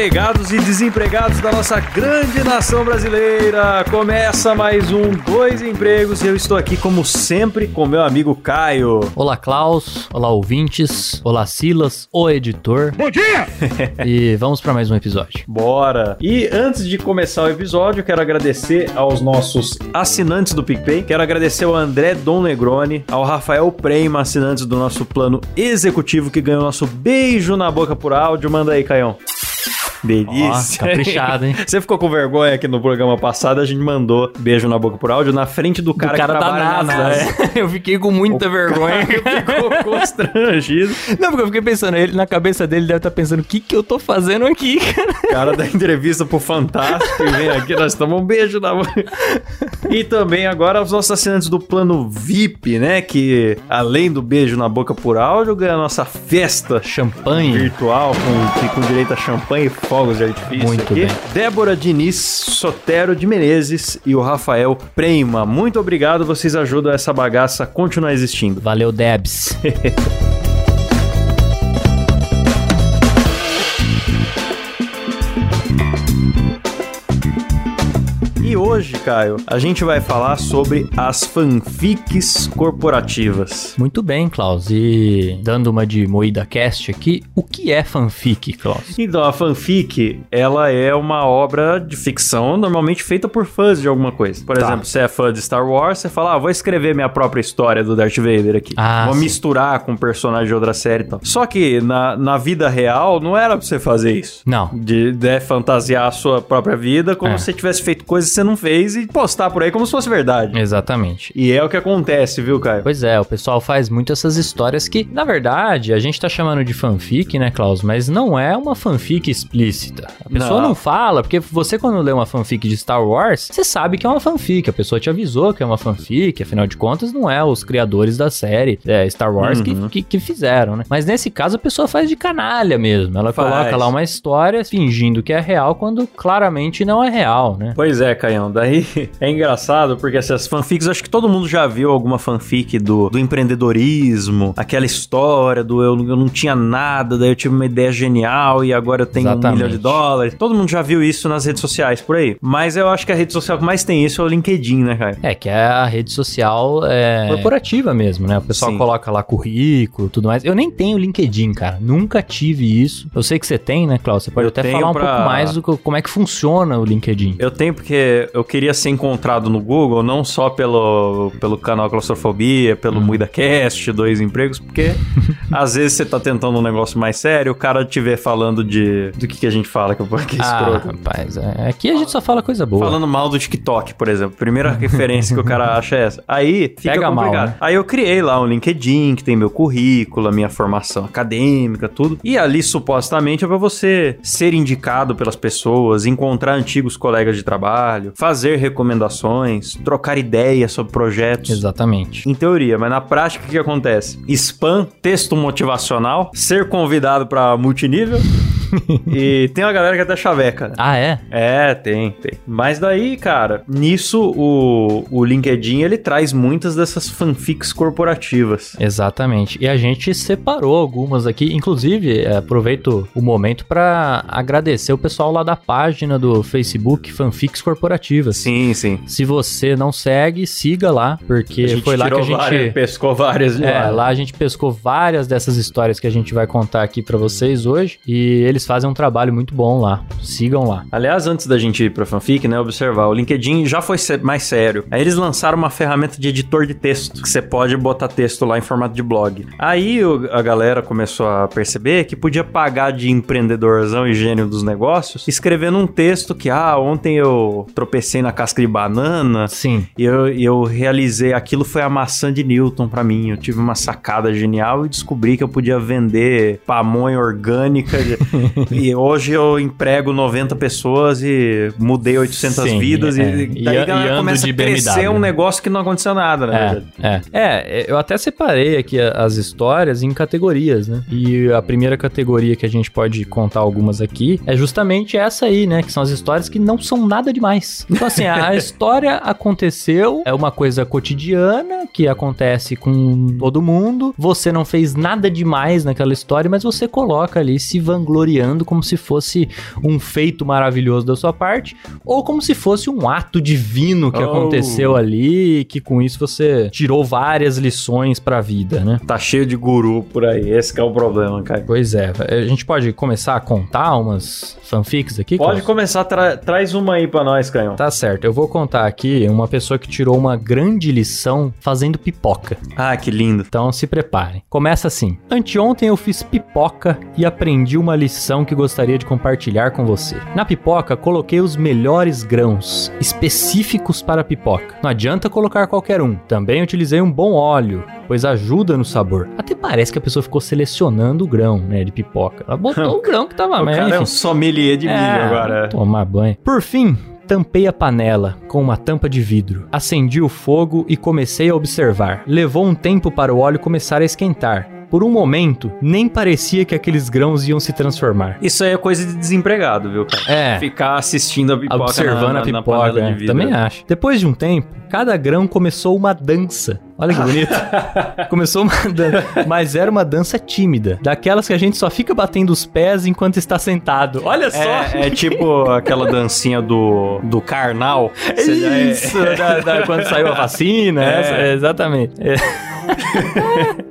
Empregados e desempregados da nossa grande nação brasileira. Começa mais um Dois Empregos e eu estou aqui, como sempre, com meu amigo Caio. Olá, Klaus. Olá, ouvintes. Olá, Silas, o editor. Bom dia! E vamos para mais um episódio. Bora! E antes de começar o episódio, quero agradecer aos nossos assinantes do PicPay. Quero agradecer ao André Dom Negroni, ao Rafael Prema, assinantes do nosso plano executivo, que ganhou nosso beijo na boca por áudio. Manda aí, Caião. Delícia. Ó, caprichado, hein? Você ficou com vergonha que no programa passado a gente mandou beijo na boca por áudio na frente do cara, o cara que da trabalha NASA. na NASA. é. Eu fiquei com muita vergonha. Ficou constrangido. Não, porque eu fiquei pensando, ele na cabeça dele deve estar pensando, o que que eu tô fazendo aqui, cara? cara da entrevista pro Fantástico e vem aqui, nós tomamos um beijo na boca. E também agora os nossos assinantes do plano VIP, né? Que além do beijo na boca por áudio, ganha a nossa festa Champanhe. virtual com, com direito a champanhe fogos de artifício Muito aqui. bem. Débora Diniz Sotero de Menezes e o Rafael Prema. Muito obrigado, vocês ajudam essa bagaça a continuar existindo. Valeu, Debs. hoje, Caio, a gente vai falar sobre as fanfics corporativas. Muito bem, Klaus. E dando uma de moída cast aqui, o que é fanfic, Klaus? Então, a fanfic, ela é uma obra de ficção normalmente feita por fãs de alguma coisa. Por Tá. exemplo, você é fã de Star Wars, você fala, ah, vou escrever minha própria história do Darth Vader aqui. Ah, vou sim. misturar com um personagem de outra série e tal. Só que na, na vida real, não era pra você fazer isso. Não. De, de fantasiar a sua própria vida como É. se você tivesse feito coisas que você não fez e postar por aí como se fosse verdade. Exatamente. E é o que acontece, viu, Caio? Pois é, o pessoal faz muito essas histórias que, na verdade, a gente tá chamando de fanfic, né, Klaus? Mas não é uma fanfic explícita. A pessoa Não. não. fala, porque você, quando lê uma fanfic de Star Wars, você sabe que é uma fanfic. A pessoa te avisou que é uma fanfic, afinal de contas, não é os criadores da série é, Star Wars que, Uhum. que, que fizeram, né? Mas nesse caso, a pessoa faz de canalha mesmo. Ela Faz. coloca lá uma história fingindo que é real, quando claramente não é real, né? Pois é, Caião. Daí é engraçado porque essas fanfics, acho que todo mundo já viu alguma fanfic do, do empreendedorismo, aquela história do eu, eu não tinha nada, daí eu tive uma ideia genial e agora eu tenho um Exatamente. milhão de dólares. Todo mundo já viu isso nas redes sociais por aí. Mas eu acho que a rede social que mais tem isso é o LinkedIn, né, Caio? É, que é a rede social é, corporativa mesmo, né? O pessoal Sim. coloca lá currículo tudo mais. Eu nem tenho LinkedIn, cara. Nunca tive isso. Eu sei que você tem, né, Klaus? Você pode Eu até falar um pra- pouco mais do que, como é que funciona o LinkedIn. Eu tenho porque eu queria ser encontrado no Google, não só pelo, pelo canal Claustrofobia, pelo MuidaCast, Dois Empregos, porque às vezes você tá tentando um negócio mais sério, o cara te vê falando de... Do que, que a gente fala, que, que é Ah, escroto. rapaz, é, aqui a gente só fala coisa boa. Falando mal do TikTok, por exemplo. Primeira referência que o cara acha é essa. Aí fica Pega mal, complicado. né? Aí eu criei lá um LinkedIn que tem meu currículo, a minha formação acadêmica, tudo. E ali supostamente é pra você ser indicado pelas pessoas, encontrar antigos colegas de trabalho, fazer recomendações, trocar ideias sobre projetos. Exatamente. Em teoria, mas na prática o que acontece? Spam, texto motivacional, ser convidado pra multinível e tem uma galera que até chaveca. né? Ah, é? É, tem, tem. Mas daí, cara, nisso o, o LinkedIn ele traz muitas dessas fanfics corporativas. Exatamente. E a gente separou algumas aqui. Inclusive, é, aproveito o momento para agradecer o pessoal lá da página do Facebook Fanfics Corporativas. Sim, sim. Se você não segue, siga lá, porque foi lá que a gente. várias, pescou várias É, lá. lá a gente pescou várias dessas histórias que a gente vai contar aqui pra vocês hoje. E eles fazem um trabalho muito bom lá. Sigam lá. Aliás, antes da gente ir pra fanfic, né, observar, o LinkedIn já foi mais sério. Aí eles lançaram uma ferramenta de editor de texto, que você pode botar texto lá em formato de blog. Aí a galera começou a perceber que podia pagar de empreendedorzão e gênio dos negócios, escrevendo um texto que, ah, ontem eu tropecei na casca de banana, Sim. E eu, e eu realizei, aquilo foi a maçã de Newton pra mim. Eu tive uma sacada genial e descobri que eu podia vender pamonha orgânica. e hoje eu emprego 90 pessoas e mudei 800 Sim, vidas é. e E daí a- a galera e começa de a crescer BMW, um negócio que não aconteceu nada, né? É, é. É, eu até separei aqui as histórias em categorias, né? E a primeira categoria que a gente pode contar algumas aqui é justamente essa aí, né? Que são as histórias que não são nada demais. Então, assim, a a história aconteceu, é uma coisa cotidiana que acontece com todo mundo. Você não fez nada demais naquela história, mas você coloca ali se vangloriando como se fosse um feito maravilhoso da sua parte, ou como se fosse um ato divino que Oh. aconteceu ali, que com isso você tirou várias lições pra vida, né? Tá cheio de guru por aí, esse que é o problema, cara. Pois é, a gente pode começar a contar umas fanfics aqui? Pode Klaus? começar, tra- traz uma aí pra nós, Canhão. Tá certo, eu vou contar aqui uma pessoa que tirou uma grande lição fazendo pipoca. Ah, que lindo. Então se preparem. Começa assim: Anteontem eu fiz pipoca e aprendi uma lição que gostaria de compartilhar com você. Na pipoca, coloquei os melhores grãos, específicos para pipoca. Não adianta colocar qualquer um. Também utilizei um bom óleo, pois ajuda no sabor. Até parece que a pessoa ficou selecionando o grão, né, de pipoca. Ela botou o grão que tava o mas, cara é um sommelier de milho É, agora. Tomar banho. Por fim, tampei a panela com uma tampa de vidro. Acendi o fogo e comecei a observar. Levou um tempo para o óleo começar a esquentar. Por um momento, nem parecia que aqueles grãos iam se transformar. Isso aí é coisa de desempregado, viu, cara? É. Ficar assistindo a pipoca Observando na, na, a pipoca, na é, também acho. Depois de um tempo, cada grão começou uma dança. Olha que bonito. começou uma dança, mas era uma dança tímida, daquelas que a gente só fica batendo os pés enquanto está sentado. Olha só. É, é tipo aquela dancinha do, do carnal. É- Isso, da- da- quando saiu a vacina, É. essa, é, exatamente. É.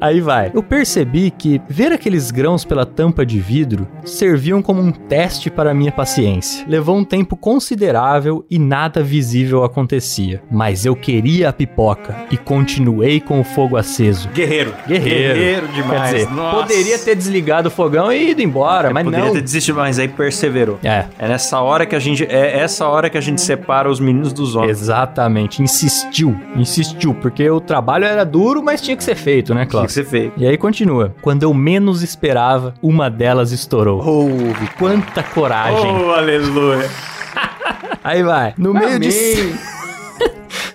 Aí vai. Eu percebi que ver aqueles grãos pela tampa de vidro serviam como um teste para a minha paciência. Levou um tempo considerável e nada visível acontecia. Mas eu queria a pipoca e continuei com o fogo aceso. Guerreiro. Guerreiro. demais. Quer dizer, Nossa. poderia ter desligado o fogão e ido embora, mas Poderia não. ter desistido, mas aí perseverou. É, É nessa hora que a gente. É essa hora que a gente separa os meninos dos homens. exatamente. Insistiu, insistiu, porque o trabalho era duro, mas tinha que ser feito, né, Tinha que Cláudio? ser feito. E aí continua. Quando eu menos esperava, uma delas estourou. Ouve. Quanta coragem. Oh, aleluia. Aí vai. No meio de Amém.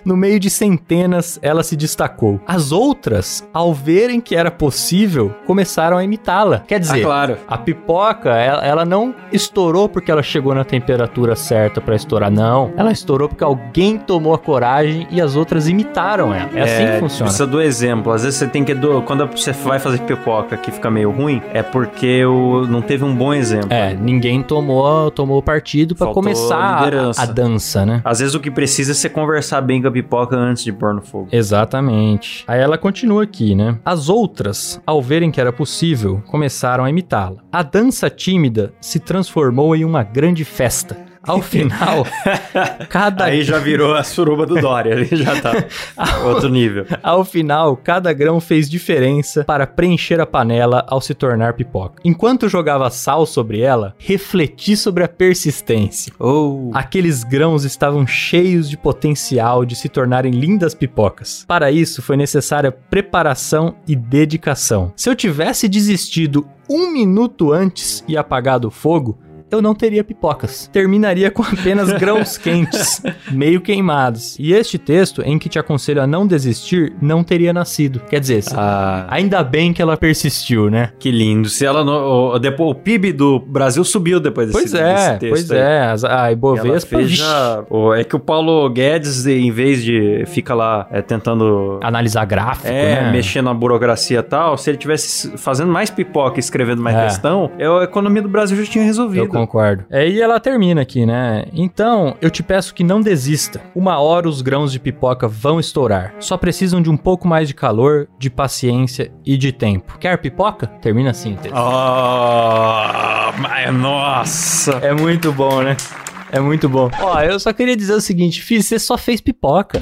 no meio de centenas, ela se destacou. As outras, ao verem que era possível, começaram a imitá-la. Quer Ah, dizer, claro. A pipoca, ela, ela não estourou porque ela chegou na temperatura certa pra estourar, não. Ela estourou porque alguém tomou a coragem e as outras imitaram ela. É, assim que funciona. Precisa do exemplo. Às vezes você tem que. Do, quando você vai fazer pipoca que fica meio ruim, é porque o, não teve um bom exemplo. É, ninguém tomou, tomou partido pra Faltou começar a, a dança, né? Às vezes o que precisa é você conversar bem com a pipoca antes de pôr no fogo. Exatamente. Aí ela continua aqui, né? As outras, ao verem que era possível, começaram a imitá-la. A dança tímida se transformou em uma grande festa. Ao final, cada Aí já virou a suruba do Dória, ali já tá outro nível. Ao final, cada grão fez diferença para preencher a panela ao se tornar pipoca. Enquanto jogava sal sobre ela, refleti sobre a persistência. Oh, Aqueles grãos estavam cheios de potencial de se tornarem lindas pipocas. Para isso, foi necessária preparação e dedicação. Se eu tivesse desistido um minuto antes e apagado o fogo, eu não teria pipocas. Terminaria com apenas grãos quentes, meio queimados. E este texto, em que te aconselho a não desistir, não teria nascido. Quer dizer, ah, ainda bem que ela persistiu, né? que lindo. Se ela não, o, depois, o PIB do Brasil subiu depois desse, Pois é, desse texto pois aí. é. As- A Ela Ibovespa, já- é que o Paulo Guedes, em vez de fica lá é, tentando analisar gráfico, é, né? mexer na burocracia e tal, se ele tivesse fazendo mais pipoca e escrevendo mais É. questão, a economia do Brasil já tinha Eu concordo. Aí ela termina aqui, né? Então, eu te peço que não desista. Uma hora os grãos de pipoca vão estourar. Só precisam de um pouco mais de calor, de paciência e de tempo. Quer pipoca? Termina assim texto. Oh, mas nossa! É muito bom, né? É muito bom. Ó, eu só queria dizer o seguinte, Fih, você só fez pipoca.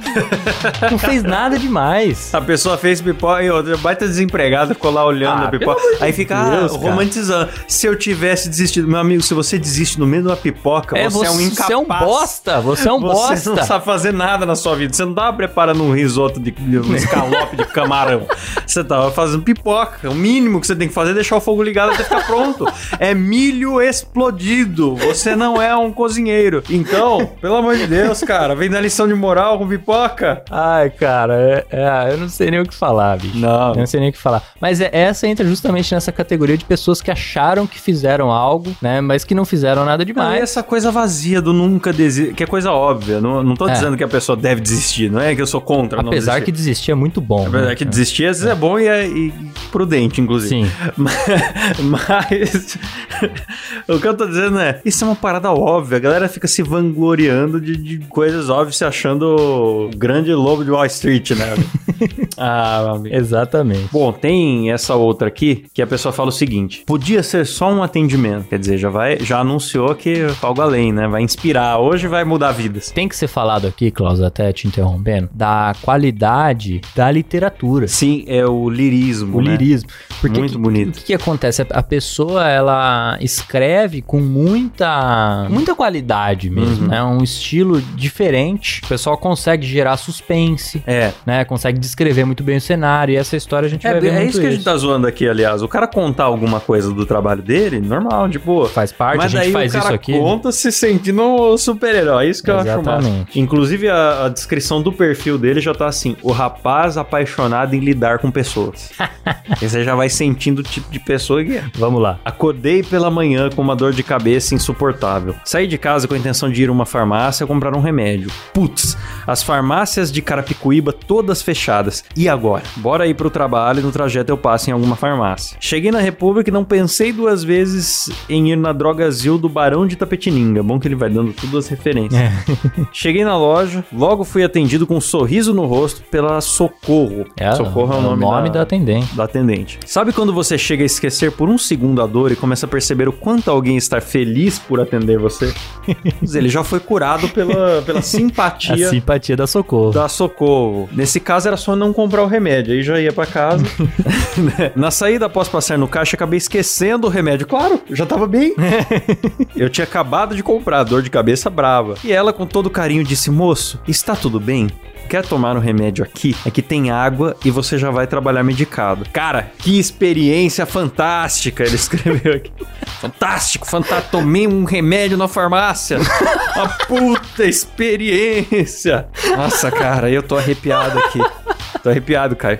Não fez nada demais. A pessoa fez pipoca e outra baita desempregada, ficou lá olhando Ah, a pipoca. de Aí fica Deus, ah, cara. romantizando. Se eu tivesse desistido, meu amigo, se você desiste no meio de uma pipoca, É, você, é um incapaz. Você é um bosta. Você é um Você bosta. não sabe fazer nada na sua vida. Você não tava preparando um risoto de, de um escalope de camarão. Você tava fazendo pipoca. O mínimo que você tem que fazer é deixar o fogo ligado até ficar pronto. É milho explodido. Você não é um cozinheiro. Então, pelo amor de Deus, cara, vem dar lição de moral com pipoca. Ai, cara, é- é, eu não sei nem o que falar, bicho. Não. Eu não sei nem o que falar. Mas é- essa entra justamente nessa categoria de pessoas que acharam que fizeram algo, né? Mas que não fizeram nada e demais. essa coisa vazia do nunca desistir, que é coisa óbvia. Não, não tô É. dizendo que a pessoa deve desistir, não é que eu sou contra Apesar desistir. que desistir é muito bom. Apesar né? que desistir às vezes é bom e é e prudente, inclusive. Sim. Mas o que eu tô dizendo é, isso é uma parada óbvia. A galera fica se vangloriando de, de coisas óbvias, se achando o grande lobo de Wall Street, né? ah. Exatamente. Bom, tem essa outra aqui que a pessoa fala o seguinte: podia ser só um atendimento. Quer dizer, já vai, já anunciou que algo além, né? Vai inspirar. Hoje vai mudar vidas. Tem que ser falado aqui, Klaus, até te interrompendo, da qualidade da literatura. Sim, é o lirismo. O né? lirismo. Porque Muito que- bonito. O que, que acontece? A- A pessoa, ela escreve com muita muita qualidade mesmo, Uhum. né? Um estilo diferente. O pessoal consegue gerar suspense, É. né? Consegue descrever muito bem o cenário. E essa história a gente É, vai ver é isso que a gente tá zoando aqui, aliás. O cara contar alguma coisa do trabalho dele, normal, de boa. Faz parte, Mas a gente faz o cara isso aqui. conta se sentindo um super-herói. É Isso que eu acho massa. Exatamente. Inclusive, a, a descrição do perfil dele já tá assim: o rapaz apaixonado em lidar com pessoas. e você já vai sentindo o tipo de pessoa que é. Vamos lá. Acordei pela manhã com uma dor de cabeça insuportável. Saí de casa com a intenção de ir a uma farmácia comprar um remédio. Putz, as farmácias de Carapicuíba todas fechadas. E agora? Bora ir pro trabalho e no trajeto eu passo em alguma farmácia. Cheguei na República e não pensei duas vezes em ir na Drogazil do Barão de Tapetininga. Bom que ele vai dando todas as referências. Cheguei na loja, logo fui atendido com um sorriso no rosto pela Socorro. Socorro é o nome, da... atendente. da atendente. Sabe quando você chega a esquecer por um segundo a dor e começa a perceber o quanto alguém está feliz por atender você? Ele já foi curado pela, pela A simpatia simpatia da Socorro. da Socorro. Nesse caso era só não comprar o remédio, aí já ia pra casa. Na saída após passar no caixa, acabei esquecendo o remédio. Claro, já tava bem. eu tinha acabado de comprar, dor de cabeça brava. E ela, com todo carinho, disse: Moço, está tudo bem? Quer tomar um remédio aqui? É que tem água e você já vai trabalhar medicado. Cara, que experiência fantástica! Ele escreveu aqui. Fantástico, fantástico. Tomei um remédio na farmácia. Uma puta experiência. Nossa, cara, eu tô arrepiado aqui. Tô arrepiado, Caio.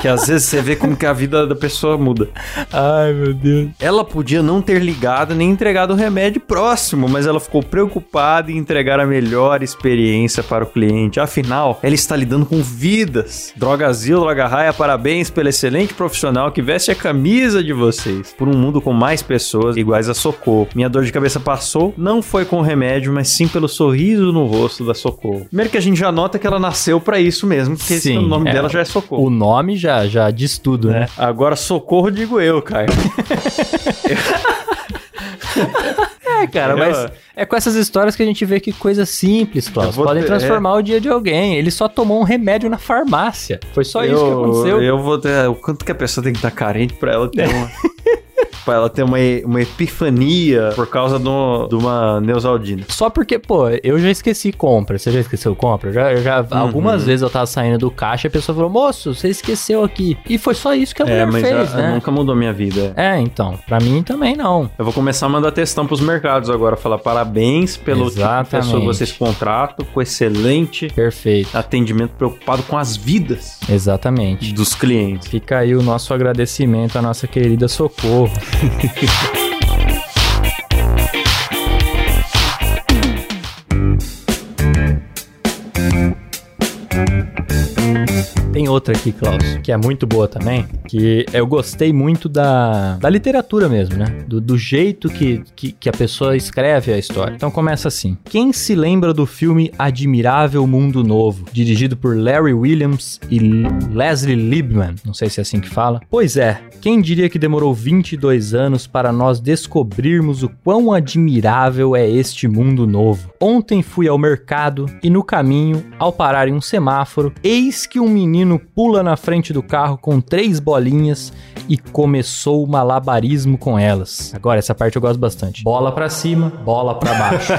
Que às vezes você vê como que a vida da pessoa muda. Ai, meu Deus. Ela podia não ter ligado nem entregado o remédio próximo, mas ela ficou preocupada em entregar a melhor experiência para o cliente. Afinal, ela está lidando com vidas. Drogazil, Droga Raia, parabéns pelo excelente profissional que veste a camisa de vocês. Por um mundo com mais pessoas iguais a Socorro. Minha dor de cabeça passou, não foi com remédio, mas sim pelo sorriso no rosto da Socorro. Primeiro que a gente já nota que ela nasceu para isso mesmo, porque esse- Sim, o nome é. dela já é Socorro. O nome já, já diz tudo, né? Agora, socorro, digo eu, Caio. É, cara, Eu- mas é com essas histórias que a gente vê que coisas simples, Klaus, Eu podem ter- transformar o dia de alguém. Ele só tomou um remédio na farmácia. Foi só isso que aconteceu. Eu vou ter. O quanto que a pessoa tem que estar carente pra ela ter uma. Pra ela ter uma, uma epifania por causa de uma Neusaldina. Só porque, pô, eu já esqueci compra. Você já esqueceu compra? Já, já, Uhum. Algumas vezes eu tava saindo do caixa e a pessoa falou, moço, você esqueceu aqui. E foi só isso que a É, mulher fez, a- né? nunca mudou minha vida. É, então. Pra mim também não. Eu vou começar a mandar textão pros mercados agora. Falar parabéns pelo tipo de Exatamente. pessoa que vocês contratam, com excelente Perfeito. atendimento preocupado com as vidas Exatamente. dos clientes. Fica aí o nosso agradecimento à nossa querida Socorro. thank you Tem outra aqui, Klaus, que é muito boa também, que eu gostei muito da, da literatura mesmo, né? Do, do jeito que, que, que a pessoa escreve a história. Então começa assim. Quem se lembra do filme Admirável Mundo Novo, dirigido por Larry Williams e Leslie Liebman? Não sei se é assim que fala. Pois é, quem diria que demorou 22 anos para nós descobrirmos o quão admirável é este mundo novo? Ontem fui ao mercado e no caminho, ao parar em um semáforo, eis que um menino pula na frente do carro com três bolinhas e começou o malabarismo com elas. Agora, essa parte eu gosto bastante. Bola pra cima, bola pra baixo.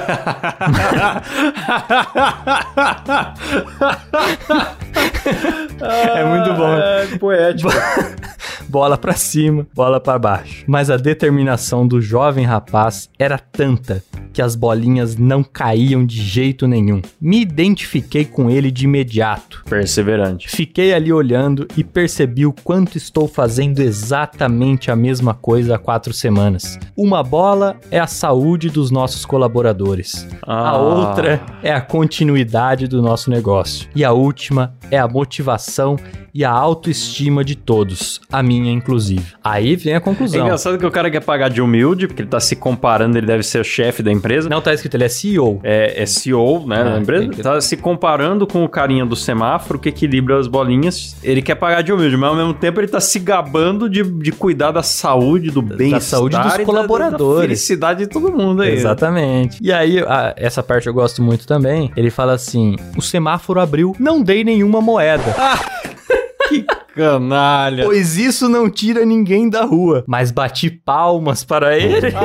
é muito bom. É poético. bola pra cima, bola pra baixo. Mas a determinação do jovem rapaz era tanta que as bolinhas não caíam de jeito nenhum. Me identifiquei com ele de imediato. Perseverante. Fiquei ali olhando e percebi o quanto estou fazendo exatamente a mesma coisa há quatro semanas. Uma bola é a saúde dos nossos colaboradores. Ah. A outra é a continuidade do nosso negócio. E a última é a motivação e a autoestima de todos, a minha inclusive. Aí vem a É conclusão. engraçado que o cara quer pagar de humilde, porque ele tá se comparando, ele deve ser o chefe da empresa. Não tá escrito, ele é CEO. É, é CEO, né, Ah, da empresa. entendi. Tá se comparando com o carinha do semáforo que equilibra as bolinhas. Ele quer pagar de humilde, mas ao mesmo tempo ele tá se gabando de, de cuidar da saúde, do bem-estar. saúde dos e da- colaboradores. Da felicidade de todo mundo aí. Exatamente. E aí, a- essa parte eu gosto muito também. Ele fala assim: o semáforo abriu, não dei nenhuma moeda. Canalha. Pois isso não tira ninguém da rua. Mas bati palmas para ele.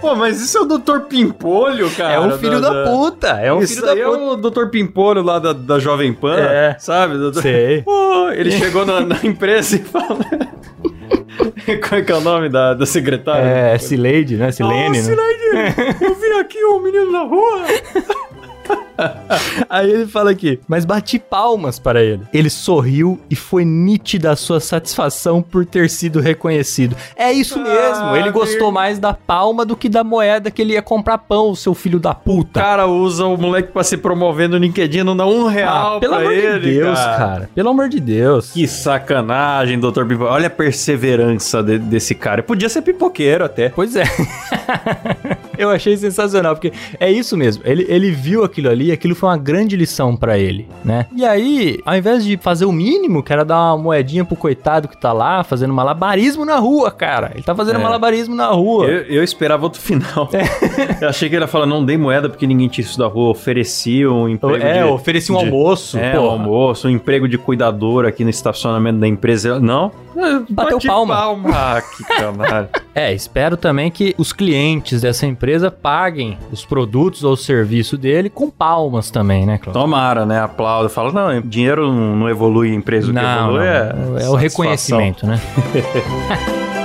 Pô, mas isso é o Dr. Pimpolho, cara. é um filho da, puta. É um isso filho da aí puta. é o Dr. Pimpolho lá da, da Jovem Pan, É. sabe? Doutor- Sei. Pô, ele chegou na, na empresa e falou... Qual é que é o nome da, da secretária? É, Cileide, né? Silene, oh, né? Cileide, eu vi aqui um menino na rua. Aí ele fala aqui, mas bati palmas para ele. Ele sorriu e foi nítida a sua satisfação por ter sido reconhecido. É isso mesmo, ele gostou mais da palma do que da moeda que ele ia comprar pão, seu filho da O puta. cara usa o moleque pra se promover no LinkedIn, não dá um real Ah, pelo amor ele, de Deus, cara. Pelo amor de Deus. Que sacanagem, Dr. Pimpolho. Olha a perseverança de- desse cara. Podia ser pipoqueiro até. Pois é. Eu achei sensacional, porque é isso mesmo. Ele, ele viu aquilo ali, aquilo foi uma grande lição pra ele, né? E aí, ao invés de fazer o mínimo, que era dar uma moedinha pro coitado que tá lá, fazendo malabarismo na rua, cara. Ele tá fazendo É. malabarismo na rua. Eu, eu esperava outro final. É. Eu achei que ele ia falar, não dei moeda porque ninguém tinha isso da rua. Ofereci um emprego é, de... ofereci um de- almoço, É, pô. um almoço, um emprego de cuidador aqui no estacionamento da empresa. Não. Bateu palma. palma. Ah, que canalha. É, espero também que os clientes dessa empresa paguem os produtos ou serviço dele com palmas também, né, Cláudio? Tomara, né? Aplauda. Fala, não, dinheiro não não evolui em empresa. O que Não, evolui não, é, é o reconhecimento, né?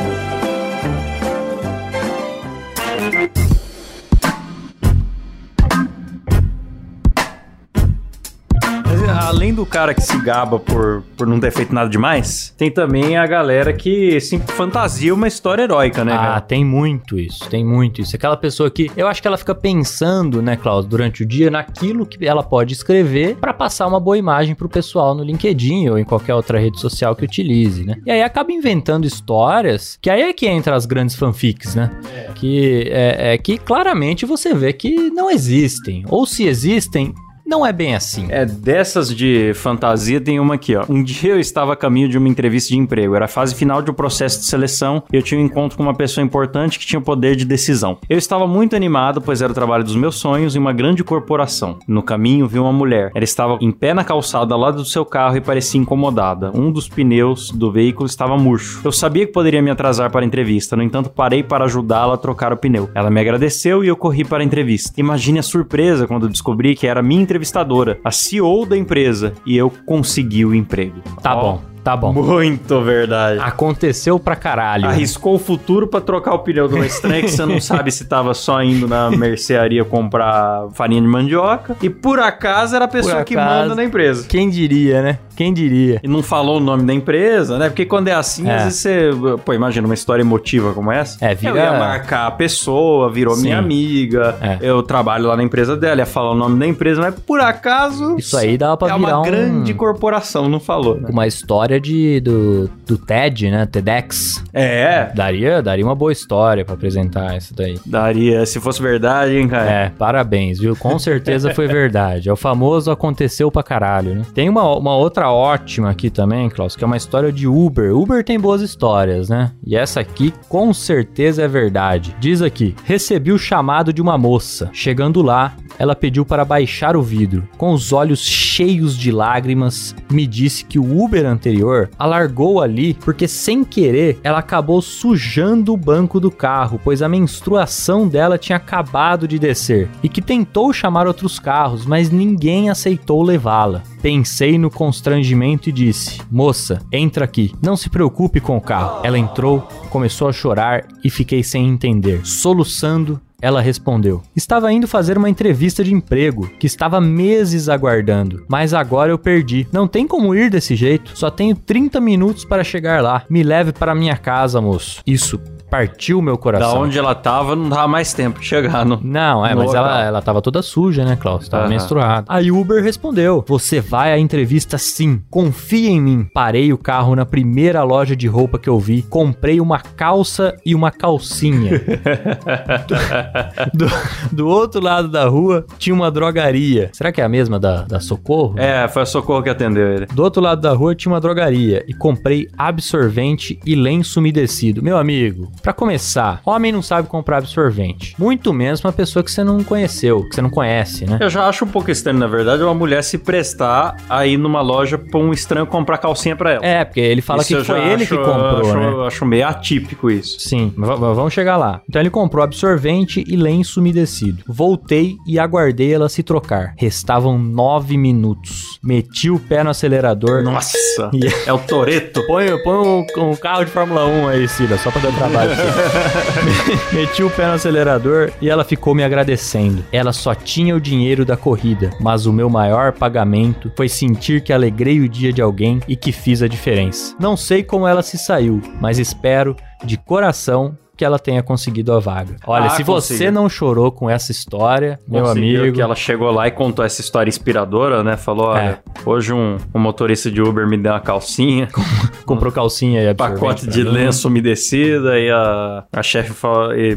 do cara que se gaba por, por não ter feito nada demais, tem também a galera que se fantasia uma história heróica, né, Ah, cara? tem muito isso, tem muito isso. Aquela pessoa que eu acho que ela fica pensando, né, Cláudio, durante o dia naquilo que ela pode escrever pra passar uma boa imagem pro pessoal no LinkedIn ou em qualquer outra rede social que utilize, né? E aí acaba inventando histórias que aí é que entra as grandes fanfics, né? Que é, é que claramente você vê que não existem ou se existem não é bem assim. É, dessas de fantasia tem uma aqui, ó. Um dia eu estava a caminho de uma entrevista de emprego. Era a fase final de um processo de seleção e eu tinha um encontro com uma pessoa importante que tinha poder de decisão. Eu estava muito animado, pois era o trabalho dos meus sonhos em uma grande corporação. No caminho vi uma mulher. Ela estava em pé na calçada ao lado do seu carro e parecia incomodada. Um dos pneus do veículo estava murcho. Eu sabia que poderia me atrasar para a entrevista, no entanto parei para ajudá-la a trocar o pneu. Ela me agradeceu e eu corri para a entrevista. Imagine a surpresa quando descobri que era minha entrevistadora, a CEO da empresa, e eu consegui o emprego. Tá Ó, bom, tá bom. Muito verdade. Aconteceu pra caralho. Arriscou o futuro pra trocar o pneu de uma estranha que você não sabe se tava só indo na mercearia comprar farinha de mandioca. E por acaso era a pessoa Por que acaso. manda na empresa. Quem diria, né? Quem diria? E não falou o nome da empresa, né? Porque quando é assim, É. às vezes você. Pô, imagina uma história emotiva como essa. É, vira- Eu ia marcar a pessoa, virou Sim. minha amiga. É. Eu trabalho lá na empresa dela, ia falar o nome da empresa, mas por acaso. Isso aí dava pra é virar uma um- grande corporação, não falou, né? Uma história de, do, do TED, né? TEDx. É. Daria, daria uma boa história pra apresentar isso daí. Daria, se fosse verdade, hein, cara? É, parabéns, viu? Com certeza foi verdade. É o famoso aconteceu pra caralho, né? Tem uma, uma outra ótima aqui também, Klaus, que é uma história de Uber. Uber tem boas histórias, né? E essa aqui com certeza é verdade. Diz aqui: recebi o chamado de uma moça. Chegando lá, ela pediu para baixar o vidro. Com os olhos cheios de lágrimas, me disse que o Uber anterior a largou ali porque, sem querer, ela acabou sujando o banco do carro, pois a menstruação dela tinha acabado de descer e que tentou chamar outros carros, mas ninguém aceitou levá-la. Pensei no constrangimento e disse: Moça, entra aqui, não se preocupe com o carro. Ela entrou, começou a chorar e fiquei sem entender. Soluçando, ela respondeu: Estava indo fazer uma entrevista de emprego, que estava meses aguardando, mas agora eu perdi. Não tem como ir desse jeito, só tenho 30 minutos para chegar lá. Me leve para minha casa, moço. Isso partiu meu Da coração. onde ela tava, não dava mais tempo de chegar no. Não, é, No mas ela, local. ela tava toda suja, né, Klaus? Tava Aham. menstruada. Aí o Uber respondeu: Você vai à entrevista sim. Confia em mim. Parei o carro na primeira loja de roupa que eu vi. Comprei uma calça e uma calcinha. do, do outro lado da rua tinha uma drogaria. Será que é a mesma da, da Socorro? É, foi a Socorro que atendeu ele. Do outro lado da rua tinha uma drogaria e comprei absorvente e lenço umedecido. Meu amigo, pra começar, homem não sabe comprar absorvente. Muito menos uma pessoa que você não conheceu, que você não conhece, né? Eu já acho um pouco estranho, na verdade, uma mulher se prestar a ir numa loja pra um estranho comprar calcinha pra ela. É, porque ele fala Isso que eu foi ele acho- que comprou, acho, né? acho meio atípico isso. Sim, vamos chegar lá. Então ele comprou absorvente e lenço umedecido. Voltei e aguardei ela se trocar. Restavam nove minutos. Meti o pé no acelerador. Nossa, E- é o Toreto. Põe, põe um, um carro de Fórmula 1 aí, Cida, só pra dar trabalho. Meti o pé no acelerador e ela ficou me agradecendo. Ela só tinha o dinheiro da corrida, mas o meu maior pagamento foi sentir que alegrei o dia de alguém e que fiz a diferença. Não sei como ela se saiu, mas espero de coração que ela tenha conseguido a vaga. Olha, Ah, se você conseguiu. não chorou com essa história, meu Conseguiu amigo, que ela chegou lá e contou essa história inspiradora, né? Falou, olha, hoje um, um motorista de Uber me deu uma calcinha, comprou calcinha e pacote pra de mim. lenço umedecida e a, a chefe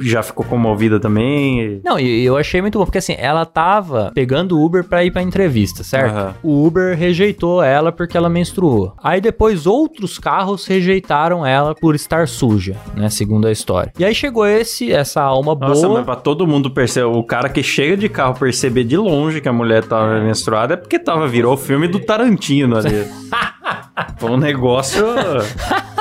já ficou comovida também. e- Não, e eu achei muito bom, porque assim, ela tava pegando o Uber pra ir pra entrevista, certo? Aham. O Uber rejeitou ela porque ela menstruou. Aí depois outros carros rejeitaram ela por estar suja, né? Segundo a história. E aí chegou esse, essa alma Nossa, boa. mas pra todo mundo perceber, o cara que chega de carro perceber de longe que a mulher tava menstruada é porque tava, virou o filme do Tarantino ali. Foi um negócio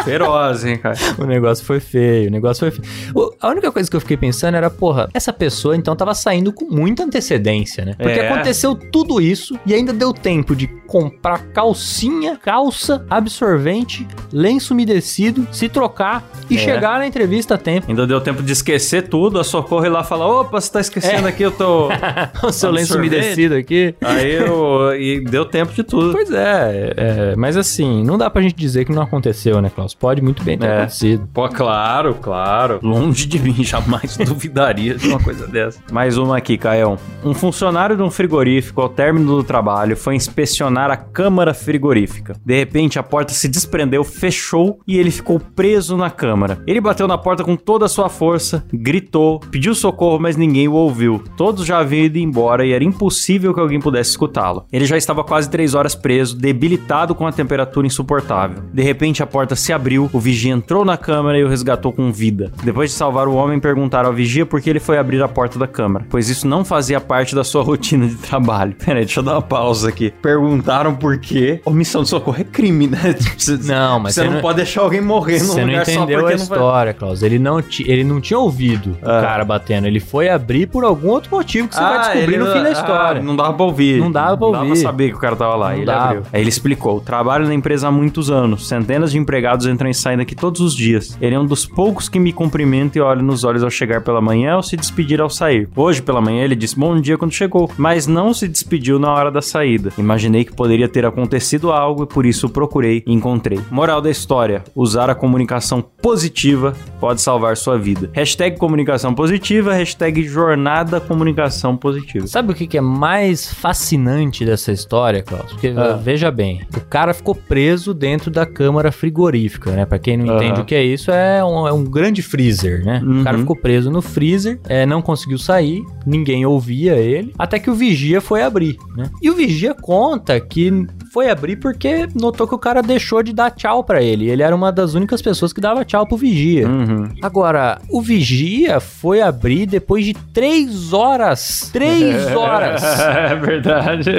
feroz, hein, cara. O negócio foi feio, o negócio foi feio. O- a única coisa que eu fiquei pensando era, porra, essa pessoa então tava saindo com muita antecedência, né? Porque É. aconteceu tudo isso e ainda deu tempo de comprar calcinha, calça, absorvente, lenço umedecido, se trocar e É. chegar na entrevista a tempo. Ainda deu tempo de esquecer tudo, a Socorro ir lá falar, opa, você tá esquecendo aqui, eu tô... o seu lenço umedecido aqui. Aí eu... E deu tempo de tudo. Pois é, é, mas assim, não dá pra gente dizer que não aconteceu, né, Klaus? Pode muito bem ter É. acontecido. Pô, claro, claro. Longe de mim, jamais duvidaria de uma coisa dessa. Mais uma aqui, Caio. Um funcionário de um frigorífico, ao término do trabalho, foi inspecionar a câmara frigorífica. De repente, a porta se desprendeu, fechou e ele ficou preso na câmara. Ele bateu na porta com toda a sua força, gritou, pediu socorro, mas ninguém o ouviu. Todos já haviam ido embora e era impossível que alguém pudesse escutá-lo. Ele já estava quase três horas preso, debilitado com a temperatura insuportável. De repente, a porta se abriu, o vigia entrou na câmara e o resgatou com vida. Depois de salvar o homem, perguntaram ao vigia por que ele foi abrir a porta da câmara, pois isso não fazia parte da sua rotina de trabalho. Peraí, deixa eu dar uma pausa aqui. Perguntaram por quê. Omissão de socorro é crime, né? Você- Não, mas você não, não- pode deixar alguém morrer não lugar só entendeu a não vai... história, Klaus. Ele não, ti- ele não tinha ouvido o Ah. cara batendo. Ele foi abrir por algum outro motivo que você vai Ah, descobrir ele no não- fim da ah, história. não dava pra ouvir. Não dava pra Não ouvir. dava pra saber que o cara tava lá. Não ele dava. abriu. Aí ele explicou: trabalho na empresa há muitos anos. Centenas de empregados entram e saem daqui todos os dias. Ele é um dos poucos que me cumprimenta e olha nos olhos ao chegar pela manhã ou se despedir ao sair. Hoje pela manhã ele disse bom dia quando chegou, mas não se despediu na hora da saída. Imaginei que poderia ter acontecido algo e por isso procurei e encontrei. Moral da história: usar a comunicação positiva pode salvar sua vida. Hashtag comunicação positiva, hashtag jornada comunicação positiva. Sabe o que, que é mais fascinante dessa história, Klaus? Porque, Ah. veja bem, o cara ficou preso dentro da câmara frigorífica, né? Pra quem não entende o que é isso, é um, é um grande freezer, né? Uhum. O cara ficou preso no freezer, é, não conseguiu sair, ninguém ouvia ele, até que o vigia foi abrir, né? E o vigia conta que foi abrir porque notou que o cara deixou de dar tchau pra ele. Ele era uma das únicas pessoas que dava tchau pro vigia. Uhum. Agora, o vigia foi abrir depois de três horas. Três horas! é verdade.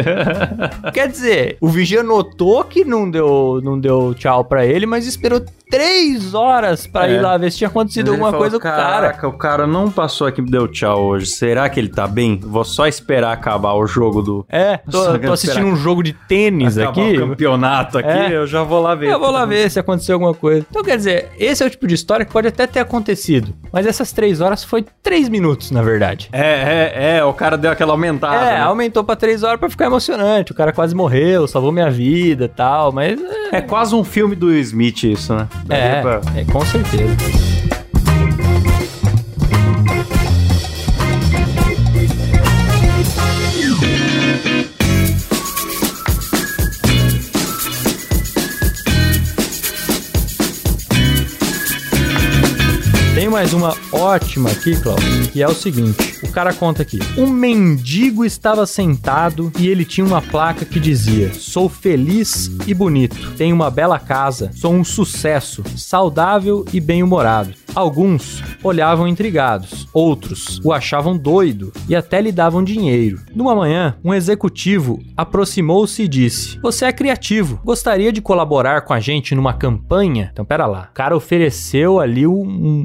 Quer dizer, o vigia notou que não deu, não deu tchau pra ele, mas esperou três horas pra É. ir lá ver se tinha acontecido Ele alguma falou, coisa com o cara. Caraca, o cara não passou aqui e deu tchau hoje. Será que ele tá bem? Vou só esperar acabar o jogo do. É, tô, tô assistindo um jogo de tênis aqui. o campeonato aqui, É. eu já vou lá ver. Eu vou lá ver se aconteceu alguma coisa. Então, quer dizer, esse é o tipo de história que pode até ter acontecido. Mas essas três horas foi três minutos, na verdade. É, é, é, o cara deu aquela aumentada. é, né? aumentou pra três horas pra ficar emocionante. O cara quase morreu, salvou minha vida e tal, mas é, É quase um filme do Smith isso, né? Daria É, pra- é, com certeza. Mais uma ótima aqui, Klaus, que é o seguinte: o cara conta aqui. Um mendigo estava sentado e ele tinha uma placa que dizia: Sou feliz e bonito, tenho uma bela casa, sou um sucesso, saudável e bem-humorado. Alguns olhavam intrigados, outros o achavam doido e até lhe davam dinheiro. Numa manhã, um executivo aproximou-se e disse: Você é criativo, gostaria de colaborar com a gente numa campanha? Então, pera lá. O cara ofereceu ali um,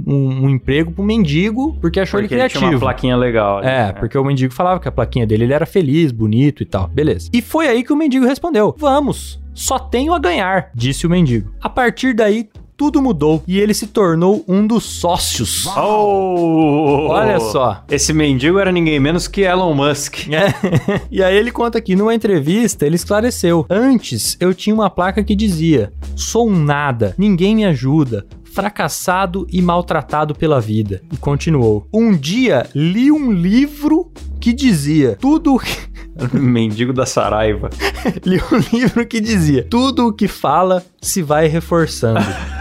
um- um emprego pro mendigo porque achou Porque ele ele criativo. tinha uma plaquinha legal. Ali, É, né? porque o mendigo falava que a plaquinha dele ele era feliz, bonito e tal. Beleza. E foi aí que o mendigo respondeu: Vamos, só tenho a ganhar, disse o mendigo. A partir daí, tudo mudou e ele se tornou um dos sócios. Oh! Olha só. Esse mendigo era ninguém menos que Elon Musk. É. e aí ele conta aqui, numa entrevista, ele esclareceu. Antes eu tinha uma placa que dizia: Sou um nada, ninguém me ajuda. Fracassado e maltratado pela vida. E continuou. Um dia li um livro que dizia: Tudo mendigo da Saraiva. li um livro que dizia: Tudo o que fala se vai reforçando.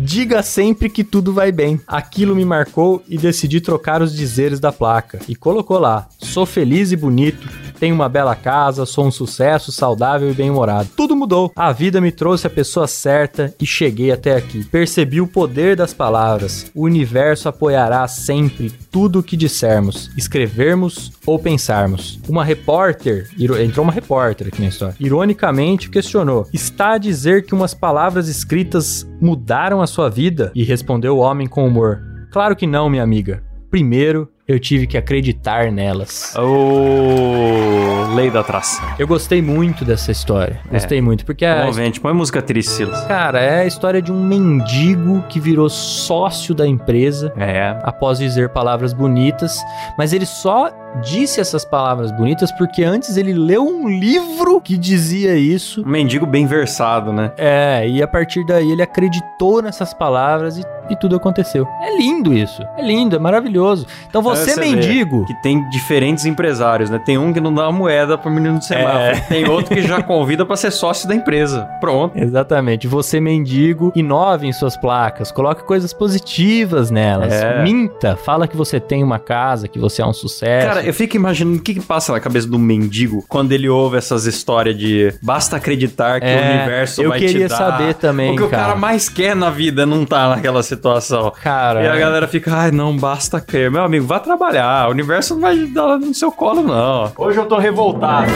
Diga sempre que tudo vai bem. Aquilo me marcou e decidi trocar os dizeres da placa. E colocou lá: Sou feliz e bonito, tenho uma bela casa, sou um sucesso, saudável e bem-humorado. Tudo mudou. A vida me trouxe a pessoa certa e cheguei até aqui. Percebi o poder das palavras. O universo apoiará sempre tudo o que dissermos, escrevermos ou pensarmos. Uma repórter, entrou uma repórter aqui na história, ironicamente questionou: Está a dizer que umas palavras escritas mudaram a sua vida? E respondeu o homem com humor: Claro que não, minha amiga. Primeiro, eu tive que acreditar nelas. Ô, lei da atração. Eu gostei muito dessa história. Gostei muito, porque a, Comovente. Põe música triste, Silas. cara, é a história de um mendigo que virou sócio da empresa É. após dizer palavras bonitas, mas ele só disse essas palavras bonitas porque antes ele leu um livro que dizia isso. Um mendigo bem versado, né? É, e a partir daí ele acreditou nessas palavras e, e tudo aconteceu. É lindo isso. É lindo, é maravilhoso. Então você, É, você vê mendigo, Que tem diferentes empresários, né? Tem um que não dá uma moeda pro menino do semáforo. É. Tem outro que já convida pra ser sócio da empresa. Pronto. Exatamente. Você, mendigo, inove em suas placas, coloque coisas positivas nelas. É. Minta, fala que você tem uma casa, que você é um sucesso. Cara, eu fico imaginando o que, que passa na cabeça do mendigo quando ele ouve essas histórias de basta acreditar que É, o universo eu vai te queria dar. saber também, O que o cara. cara mais quer na vida é não tá naquela situação. Cara, E a galera fica, ai, não, basta crer. Meu amigo, vá trabalhar. O universo não vai dar no seu colo, não. Hoje eu tô revoltado.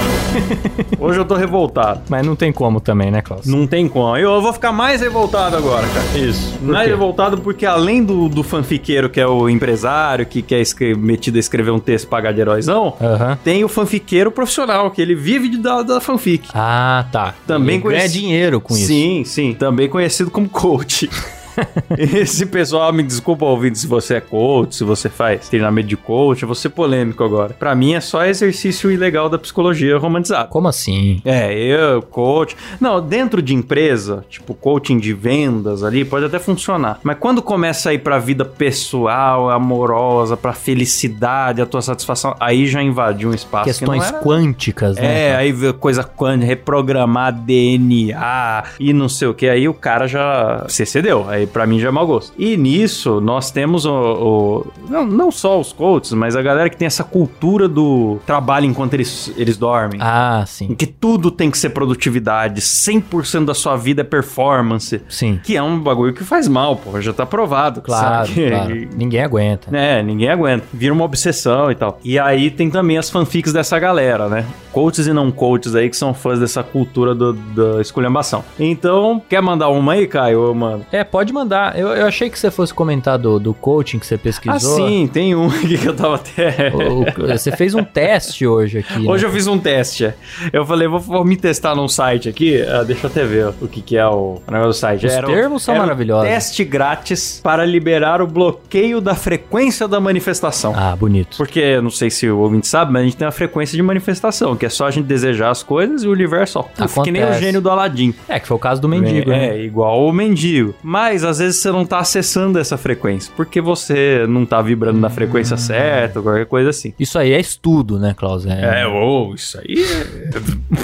Hoje eu tô revoltado. mas não tem como também, né, Klaus? Não tem como. Eu vou ficar mais revoltado agora, cara. Isso. Mais revoltado porque além do, do fanfiqueiro, que é o empresário, que quer escre- metido a escrever um texto pra de heróizão, Aham. tem o fanfiqueiro profissional, que ele vive de, da, da fanfic. Ah, tá. Também Ele ganha dinheiro com isso. Sim, sim. Também conhecido como coach. Esse pessoal, me desculpa ouvindo se você é coach, se você faz treinamento de coach, eu vou ser polêmico agora. Pra mim é só exercício ilegal da psicologia romantizada. Como assim? É, eu, coach. Não, dentro de empresa, tipo coaching de vendas ali, pode até funcionar. Mas quando começa a ir pra vida pessoal, amorosa, pra felicidade, a tua satisfação, aí já invadiu um espaço que Questões não era... quânticas, né? É, aí coisa quântica, reprogramar DNA e não sei o que. Aí o cara já se excedeu. Aí pra mim já é mau gosto. E nisso, nós temos o. o- não, não só os coaches, mas a galera que tem essa cultura do trabalho enquanto eles, eles dormem. Ah, Em sim. que tudo tem que ser produtividade, 100% da sua vida é performance. Sim. Que é um bagulho que faz mal, pô, já tá provado. Claro, sabe? claro. Ninguém aguenta. É, ninguém aguenta. Vira uma obsessão e tal. E aí tem também as fanfics dessa galera, né? Coaches e não coaches aí que são fãs dessa cultura do, da esculhambação. Então, quer mandar uma aí, Caio? Eu mando. É, pode mandar. Eu, eu achei que você fosse comentar do, do coaching que você Ah, pesquisou. sim, tem um aqui que eu tava até. O- o- você fez um teste hoje aqui. né? Hoje eu fiz um teste. Eu falei, vou, vou me testar num site aqui. Ah, deixa eu até ver o que, que é o, o negócio do site. Os o- termos são era maravilhosos. Teste grátis para liberar o bloqueio da frequência da manifestação. Ah, bonito. Porque, não sei se o ouvinte sabe, mas a gente tem uma frequência de manifestação, que é só a gente desejar as coisas e o universo, ó, puf, que nem o gênio do Aladim. É, que foi o caso do mendigo, é, né? é, igual o mendigo. Mas às vezes você não tá acessando essa frequência, porque você não tá vibrando na Hum. frequência certa, ou qualquer coisa assim. Isso aí é estudo, né, Klaus? É, ou isso aí é...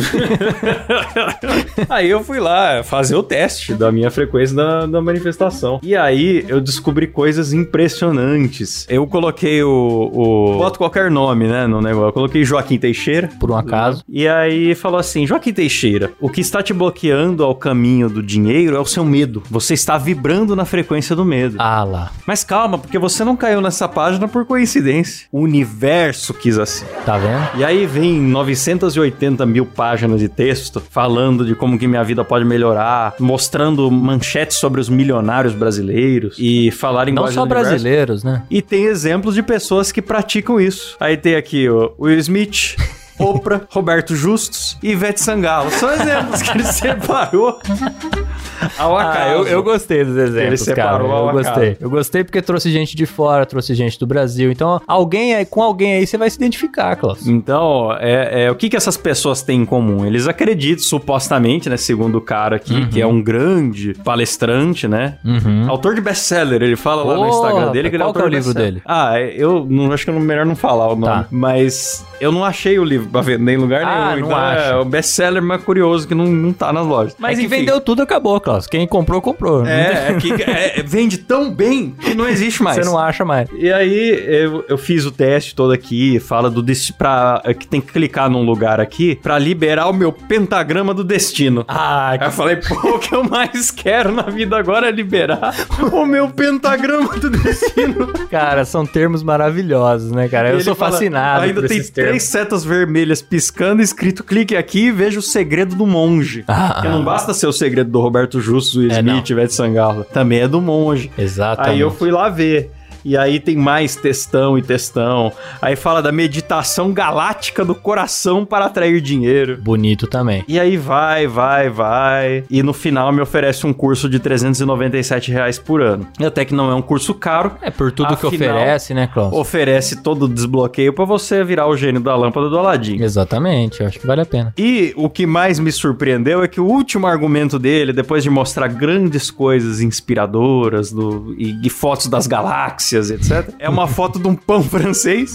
aí eu fui lá fazer o teste da minha frequência da, da manifestação. E aí eu descobri coisas impressionantes. Eu coloquei o, o... Boto qualquer nome, né, no negócio. Eu coloquei Joaquim Teixeira. Por um acaso. E aí falou assim: Joaquim Teixeira, o que está te bloqueando ao caminho do dinheiro é o seu medo. Você está vibrando na frequência do medo. Ah lá, Mas calma, porque você não caiu nessa página por coincidência. O universo quis assim. tá vendo? E aí vem 980 mil páginas de texto falando de como que minha vida pode melhorar, mostrando manchetes sobre os milionários brasileiros e falar em Não só brasileiros, né? E tem exemplos de pessoas que praticam isso. Aí tem aqui o Will Smith. Oprah, Roberto Justus e Ivete Sangalo. São exemplos que ele separou. Ah, eu, eu gostei dos exemplos, Ele cara. Eu gostei. Eu gostei porque trouxe gente de fora, trouxe gente do Brasil. Então, alguém aí, com alguém aí, você vai se identificar, Klaus. Então, é, é, o que, que essas pessoas têm em comum? Eles acreditam, supostamente, né? Segundo o cara aqui, que é um grande palestrante, né? Uhum. Autor de best-seller, ele fala lá no Instagram dele que ele é qual que é o livro dele? Ah, eu não acho que é melhor não falar o nome. Tá. Mas eu não achei o livro pra vender em lugar Ah, nenhum. não então é o best-seller mais curioso que não, não tá nas lojas. Mas Mas que enfim. vendeu tudo, acabou, Klaus. Quem comprou, comprou. É, é que é, vende tão bem que não existe mais. Você não acha mais. E aí eu, eu fiz o teste todo aqui, fala do destino pra que tem que clicar num lugar aqui pra liberar o meu pentagrama do destino. Ah, Aí eu falei, pô, o que eu mais quero na vida agora é liberar o meu pentagrama do destino. cara, são termos maravilhosos, né, cara? Eu Ele sou fala, fascinado Ainda por tem esses três termos. setas vermelhas piscando, escrito clique aqui e veja o segredo do monge. Ah, Porque não basta ser o segredo do Roberto Justo, É, Smith, Ivete Sangalo. Também é do monge. Exatamente. Aí eu fui lá ver. E aí tem mais textão e textão. Aí fala da meditação galáctica do coração para atrair dinheiro. Bonito também. E aí vai, vai, vai. E no final me oferece um curso de 397 reais por ano. E até que não é um curso caro. É por tudo que Afinal, oferece, né, Klaus? Oferece todo o desbloqueio para você virar o gênio da lâmpada do Aladim. Exatamente, eu acho que vale a pena. E o que mais me surpreendeu é que o último argumento dele, depois de mostrar grandes coisas inspiradoras do, e, e fotos das galáxias, etc., é uma foto de um pão francês.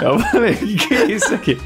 Eu falei, o que, que é isso aqui?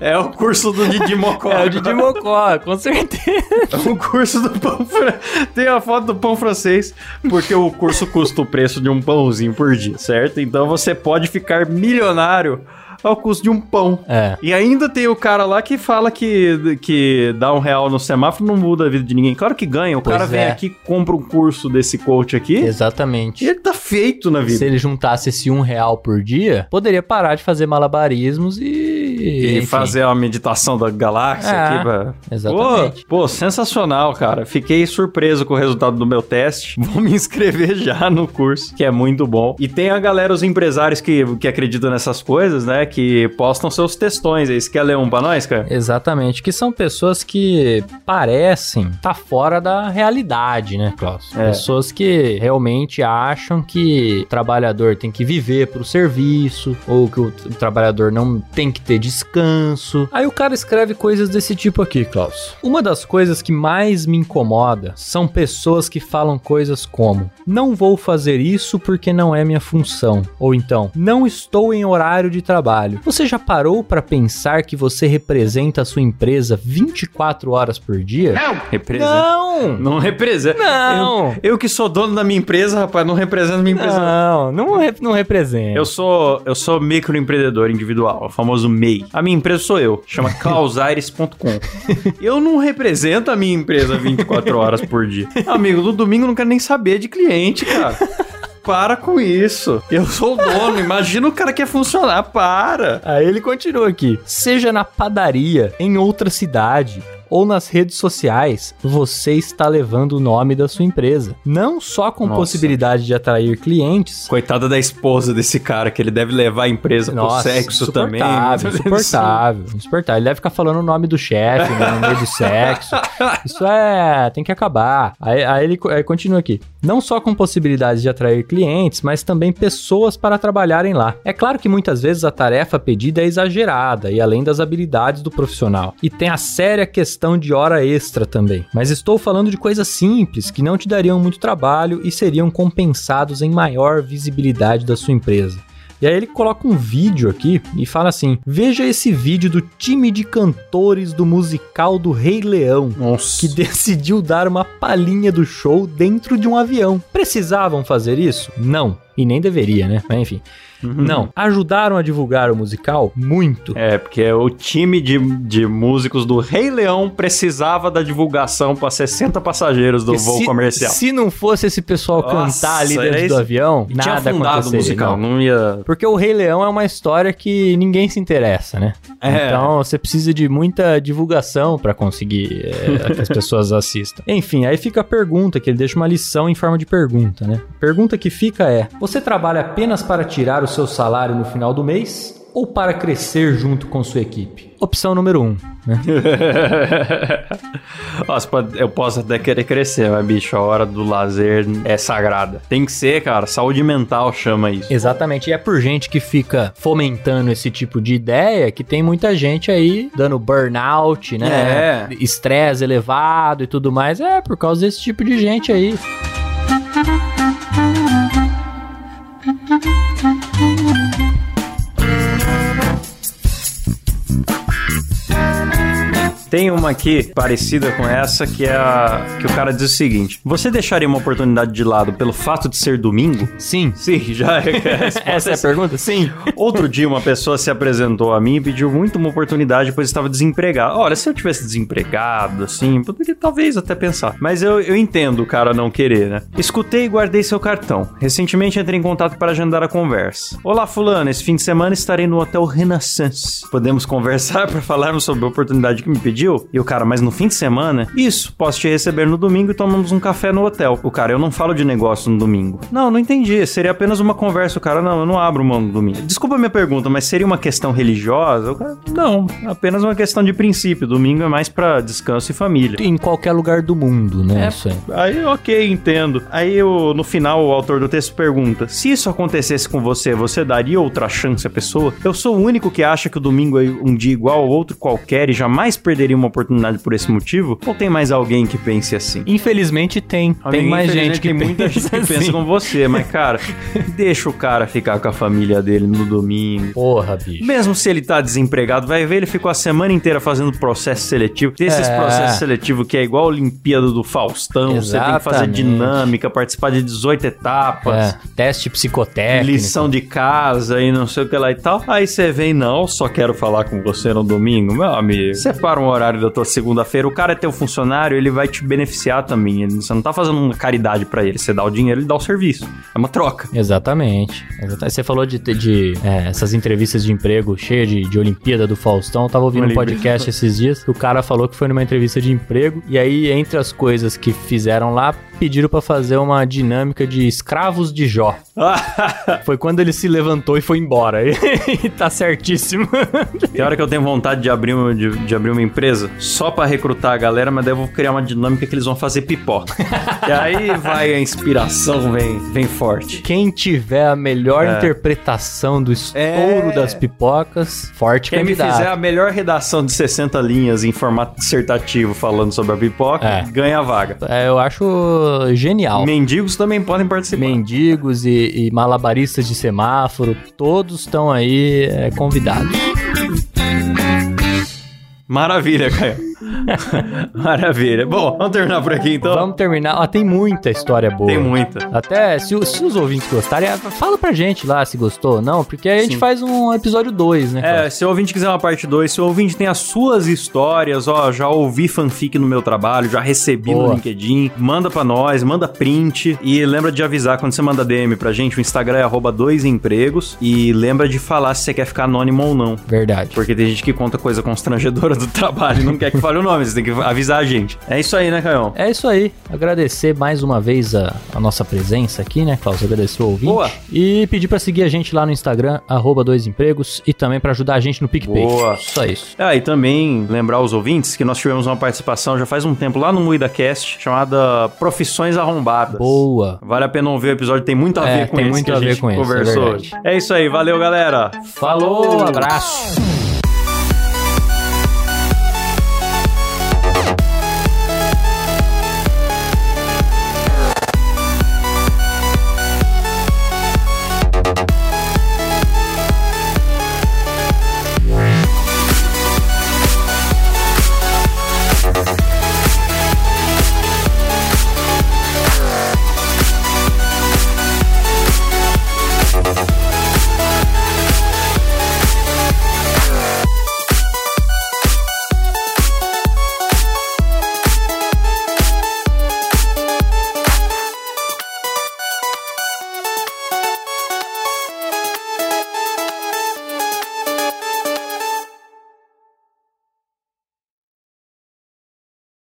É o curso do Didi Mocó. É o Didi Mocó, com certeza. É o curso do pão francês. Tem a foto do pão francês, porque o curso custa o preço de um pãozinho por dia, certo? Então você pode ficar milionário ao custo de um pão. É. E ainda tem o cara lá que fala que, que dá um real no semáforo não muda a vida de ninguém. Claro que ganha. O Pois cara vem é. aqui, compra um curso desse coach aqui Exatamente. e ele tá feito na vida. Se ele juntasse esse um real por dia, poderia parar de fazer malabarismos e E fazer uma meditação da galáxia É, aqui pra... exatamente. Pô, pô, sensacional, cara. Fiquei surpreso com o resultado do meu teste. Vou me inscrever já no curso, que é muito bom. E tem a galera, os empresários que, que acreditam nessas coisas, né? Que postam seus textões aí. Você quer ler um pra nós, cara? Exatamente, que são pessoas que parecem estar fora da realidade, né, Klaus? É. Pessoas que realmente acham que o trabalhador tem que viver pro serviço, ou que o, o trabalhador não tem que ter descanso. Aí o cara escreve coisas desse tipo aqui, Klaus. Uma das coisas que mais me incomoda são pessoas que falam coisas como: não vou fazer isso porque não é minha função, ou então, não estou em horário de trabalho. Você já parou para pensar que você representa a sua empresa 24 horas por dia? Representa. Não! Não representa. Não! Eu, eu que sou dono da minha empresa, rapaz, não represento minha empresa. Não, não, re- não representa. Eu sou, eu sou microempreendedor individual, o famoso MEI. A minha empresa sou eu, chama clausaires.com. eu não represento a minha empresa 24 horas por dia. Amigo, no domingo eu não quero nem saber de cliente, cara. Para com isso. Eu sou o dono. Imagina o cara que quer funcionar. Para. Aí ele continua aqui. Seja na padaria, em outra cidade ou nas redes sociais, você está levando o nome da sua empresa. Não só com Nossa. possibilidade de atrair clientes. Coitada da esposa desse cara, que ele deve levar a empresa pro sexo também. insuportável, insuportável. Ele deve ficar falando o nome do chefe né, no meio do sexo. Isso é. tem que acabar. Aí, aí ele aí continua aqui. Não só com possibilidades de atrair clientes, mas também pessoas para trabalharem lá. É claro que muitas vezes a tarefa pedida é exagerada e além das habilidades do profissional. E tem a séria questão de hora extra também. Mas estou falando de coisas simples que não te dariam muito trabalho e seriam compensados em maior visibilidade da sua empresa. E aí ele coloca um vídeo aqui e fala assim: Veja esse vídeo do time de cantores do musical do Rei Leão. Nossa. Que decidiu dar uma palhinha do show dentro de um avião. Precisavam fazer isso? Não. E nem deveria, né? Mas enfim. Não. Ajudaram a divulgar o musical? Muito. É, porque o time de, de músicos do Rei Leão precisava da divulgação para 60 passageiros do Porque voo se, comercial. Se não fosse esse pessoal Nossa, cantar ali é dentro do avião, E tinha nada afundado o aconteceria. musical, não. não ia. Porque o Rei Leão é uma história que ninguém se interessa, né? É. Então você precisa de muita divulgação pra conseguir é, que as pessoas assistam. Enfim, aí fica a pergunta, que ele deixa uma lição em forma de pergunta, né? A pergunta que fica é: você trabalha apenas para tirar o seu salário no final do mês? Ou para crescer junto com sua equipe? Opção número 1. Um, né? Nossa, eu posso até querer crescer, mas bicho, a hora do lazer é sagrada. Tem que ser, cara. Saúde mental chama isso. Exatamente, e é por gente que fica fomentando esse tipo de ideia que tem muita gente aí dando burnout, né? É. Estresse elevado e tudo mais. É por causa desse tipo de gente aí. Tem uma aqui parecida com essa que é a que o cara diz o seguinte: Você deixaria uma oportunidade de lado pelo fato de ser domingo? Sim. Sim, já é. Essa é a pergunta? Sim. Outro dia uma pessoa se apresentou a mim e pediu muito uma oportunidade, pois estava desempregado. Olha, se eu tivesse desempregado, assim, poderia talvez até pensar. Mas eu, eu entendo o cara não querer, né? Escutei e guardei seu cartão. Recentemente entrei em contato para agendar a conversa. Olá, fulano, esse fim de semana estarei no Hotel Renaissance. Podemos conversar para falarmos sobre a oportunidade que me pediu? E o cara, mas no fim de semana? Isso, posso te receber no domingo e tomamos um café no hotel. O cara, eu não falo de negócio no domingo. Não, não entendi. Seria apenas uma conversa. O cara, não, eu não abro mão no domingo. Desculpa a minha pergunta, mas seria uma questão religiosa? O cara, não, apenas uma questão de princípio. Domingo é mais pra descanso e família. Em qualquer lugar do mundo, né? É. Isso aí. Aí, ok, entendo. Aí, eu, no final, o autor do texto pergunta: se isso acontecesse com você, você daria outra chance à pessoa? Eu sou o único que acha que o domingo é um dia igual ao outro qualquer e jamais perderia uma oportunidade por esse motivo? Ou tem mais alguém que pense assim? Infelizmente tem. tem mais gente que tem muita pensa gente que pensa assim. como você, mas cara, deixa o cara ficar com a família dele no domingo. Porra, bicho. Mesmo se ele tá desempregado, vai ver, ele ficou a semana inteira fazendo processo seletivo. Tem esses É. processos seletivos que é igual a Olimpíada do Faustão. Você tem que fazer Exatamente. dinâmica, participar de 18 etapas. É, teste psicotécnico. Lição de casa e não sei o que lá e tal. Aí você vem, não, só quero falar com você no domingo. Meu amigo, separa uma hora horário da tua segunda-feira. O cara é teu funcionário, ele vai te beneficiar também. Ele- Você não tá fazendo uma caridade pra ele. Você dá o dinheiro, ele dá o serviço. É uma troca. Exatamente. Exatamente. Você falou de, de é, essas entrevistas de emprego cheias de, de Olimpíada do Faustão. Eu tava ouvindo um podcast esses dias. O cara falou que foi numa entrevista de emprego. E aí, entre as coisas que fizeram lá, pediram pra fazer uma dinâmica de escravos de Jó. Foi quando ele se levantou e foi embora. E tá certíssimo. Tem hora que eu tenho vontade de abrir, uma- de, de abrir uma empresa só pra recrutar a galera, mas daí eu vou criar uma dinâmica que eles vão fazer pipoca. e aí vai a inspiração, vem, vem forte. Quem tiver a melhor É. interpretação do estouro É. das pipocas, forte Quem me candidato. fizer a melhor redação de 60 linhas em formato dissertativo falando sobre a pipoca, É. ganha a vaga. É, eu acho genial. Mendigos também podem participar. Mendigos e, e malabaristas de semáforo, todos estão aí é, convidados. Maravilha, Caio. Maravilha. Bom, vamos terminar por aqui então. Vamos terminar. Ó, tem muita história boa. Tem muita. Até se, se os ouvintes gostarem, é, fala pra gente lá se gostou ou não, porque aí a gente Sim. faz um episódio 2, né? É, Cláudio? se o ouvinte quiser uma parte 2, se o ouvinte tem as suas histórias, ó, já ouvi fanfic no meu trabalho, já recebi Boa. no LinkedIn, manda pra nós, manda print e lembra de avisar quando você manda DM pra gente, o Instagram é arroba dois empregos e lembra de falar se você quer ficar anônimo ou não. Verdade. Porque tem gente que conta coisa constrangedora do trabalho e não quer que fale o nome, você tem que avisar a gente. É isso aí, né, Caio? É isso aí. Agradecer mais uma vez a, a nossa presença aqui, né, Klaus? Agradecer o ouvinte. Boa. E pedir pra seguir a gente lá no Instagram, arroba dois empregos, e também pra ajudar a gente no PicPay. Boa. Só isso. Ah, e também lembrar os ouvintes que nós tivemos uma participação já faz um tempo lá no MuidaCast chamada Profissões Arrombadas. Boa. Vale a pena ouvir o episódio, tem muito a É, ver com tem esse muito que a ver com é conversou verdade. hoje. É isso aí, valeu galera. Falou, abraço.